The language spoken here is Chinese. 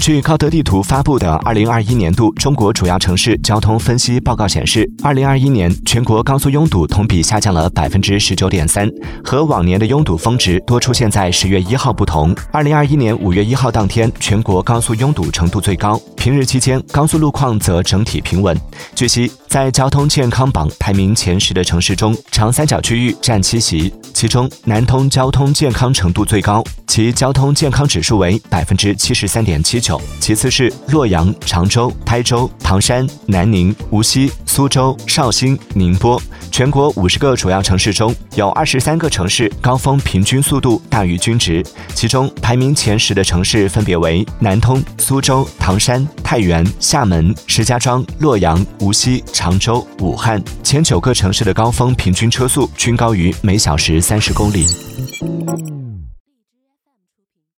据高德地图发布的二零二一年度中国主要城市交通分析报告显示，二零二一年全国高速拥堵同比下降了百分之十九点三，和往年的拥堵峰值多出现在十月一号不同。二零二一年五月一号当天，全国高速拥堵程度最高，平日期间高速路况则整体平稳。据悉，在交通健康榜排名前十的城市中，长三角区域占七席，其中南通交通健康程度最高，其交通健康指数为百分之七十三点七九。其次是洛阳、常州、台州、唐山、南宁、无锡、苏州、绍兴、宁波。全国五十个主要城市中有二十三个城市高峰平均速度大于均值，其中排名前十的城市分别为南通、苏州、唐山、太原、厦门、石家庄、洛阳、无锡、常州、武汉。前九个城市的高峰平均车速均高于每小时三十公里。